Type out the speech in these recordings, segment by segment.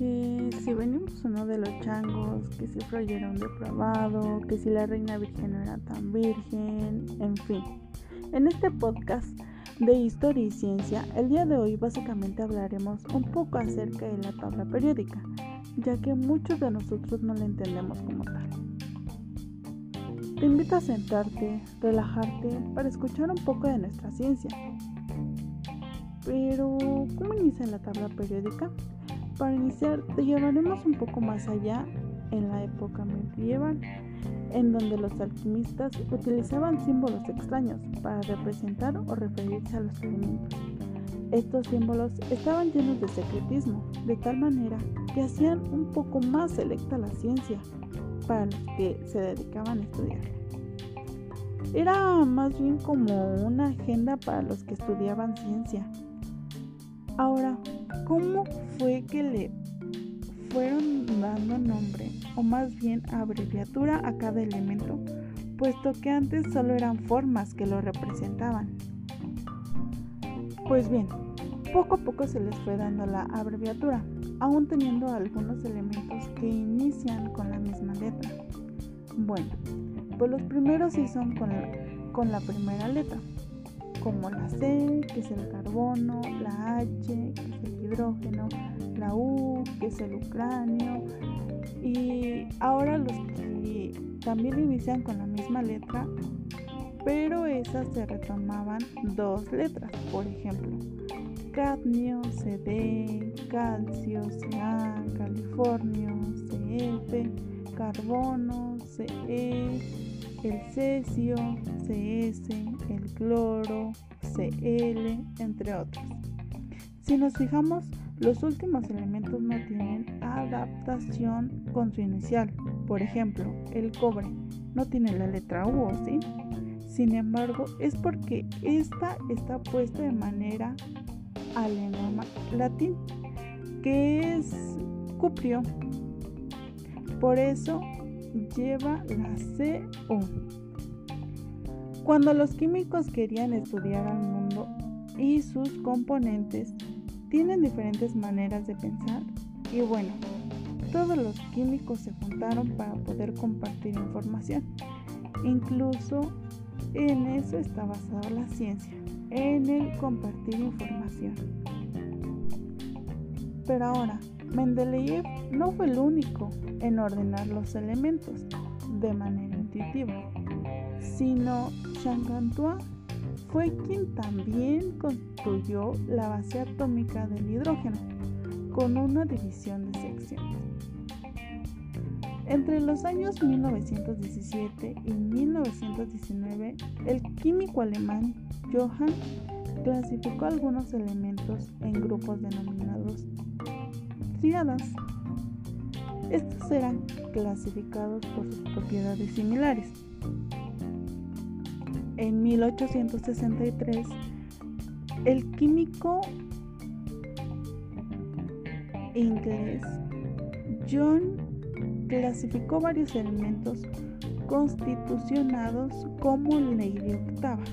¿no? De los changos, que si Freud era un depravado, que si la reina virgen no era tan virgen, en fin. En este podcast de historia y ciencia, el día de hoy básicamente hablaremos un poco acerca de la tabla periódica, ya que muchos de nosotros no la entendemos como tal. Te invito a sentarte, relajarte para escuchar un poco de nuestra ciencia. Pero, ¿cómo inicia la tabla periódica? Para iniciar, te llevaremos un poco más allá en la época medieval, en donde los alquimistas utilizaban símbolos extraños para representar o referirse a los elementos. Estos símbolos estaban llenos de secretismo, de tal manera que hacían un poco más selecta la ciencia para los que se dedicaban a estudiar. Era más bien como una agenda para los que estudiaban ciencia, Ahora, ¿cómo fue que le fueron dando nombre o más bien abreviatura a cada elemento? Puesto que antes solo eran formas que lo representaban. Pues bien, poco a poco se les fue dando la abreviatura, aún teniendo algunos elementos que inician con la misma letra. Bueno, pues los primeros sí son con con la primera letra, como la C, que es el carbono, la H, que es el hidrógeno, la U, que es el ucranio, y ahora los que también inician con la misma letra, pero esas se retomaban dos letras, por ejemplo, cadmio, CD, calcio, Ca, californio, CF, carbono, CE, el cesio, CS, el cloro, Cl, entre otros. Si nos fijamos, los últimos elementos no tienen adaptación con su inicial. Por ejemplo, el cobre no tiene la letra U, ¿sí? Sin embargo, es porque esta está puesta de manera al idioma latín, que es cuprio. Por eso lleva la CU. Cuando los químicos querían estudiar al mundo y sus componentes, tienen diferentes maneras de pensar y bueno, todos los químicos se juntaron para poder compartir información. Incluso en eso está basada la ciencia, en el compartir información. Pero ahora, Mendeleev no fue el único en ordenar los elementos de manera intuitiva, sino Changantua fue quien también construyó la base atómica del hidrógeno con una división de secciones. Entre los años 1917 y 1919, el químico alemán Johann clasificó algunos elementos en grupos denominados Estos eran clasificados por sus propiedades similares. En 1863, el químico inglés John clasificó varios elementos constitucionados como ley de octava,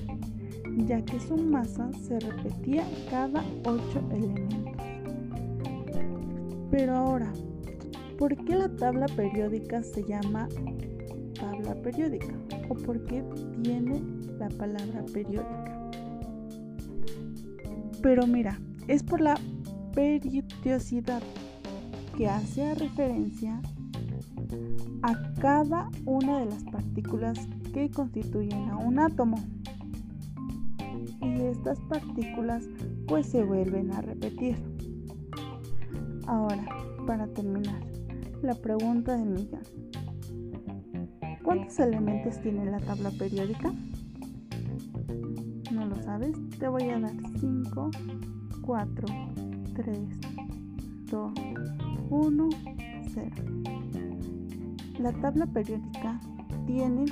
ya que su masa se repetía cada ocho elementos. Pero ahora, ¿por qué la tabla periódica se llama tabla periódica? ¿O por qué tiene la palabra periódica? Pero mira, es por la periodicidad que hace referencia a cada una de las partículas que constituyen a un átomo. Y estas partículas pues se vuelven a repetir. Ahora, para terminar, la pregunta del millón. ¿Cuántos elementos tiene la tabla periódica? ¿No lo sabes? Te voy a dar 5, 4, 3, 2, 1, 0. La tabla periódica tiene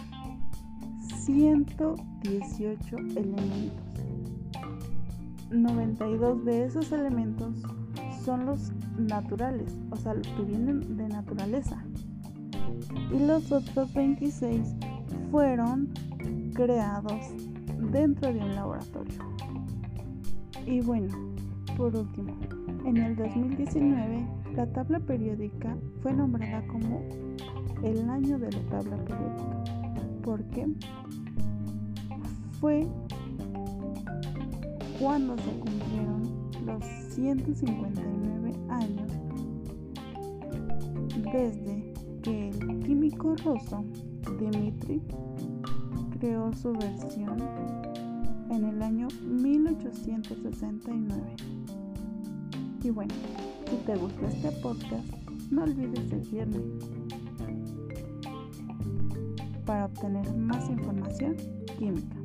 118 elementos. 92 de esos elementos son los naturales, o sea, los que vienen de naturaleza. Y los otros 26 fueron creados dentro de un laboratorio. Y bueno, por último, En el 2019, la tabla periódica fue nombrada como el año de la tabla periódica porque fue cuando se cumplieron los 159 años desde que el químico ruso Dmitri creó su versión en el año 1869. Y bueno, si te gustó este podcast, no olvides seguirme para obtener más información química.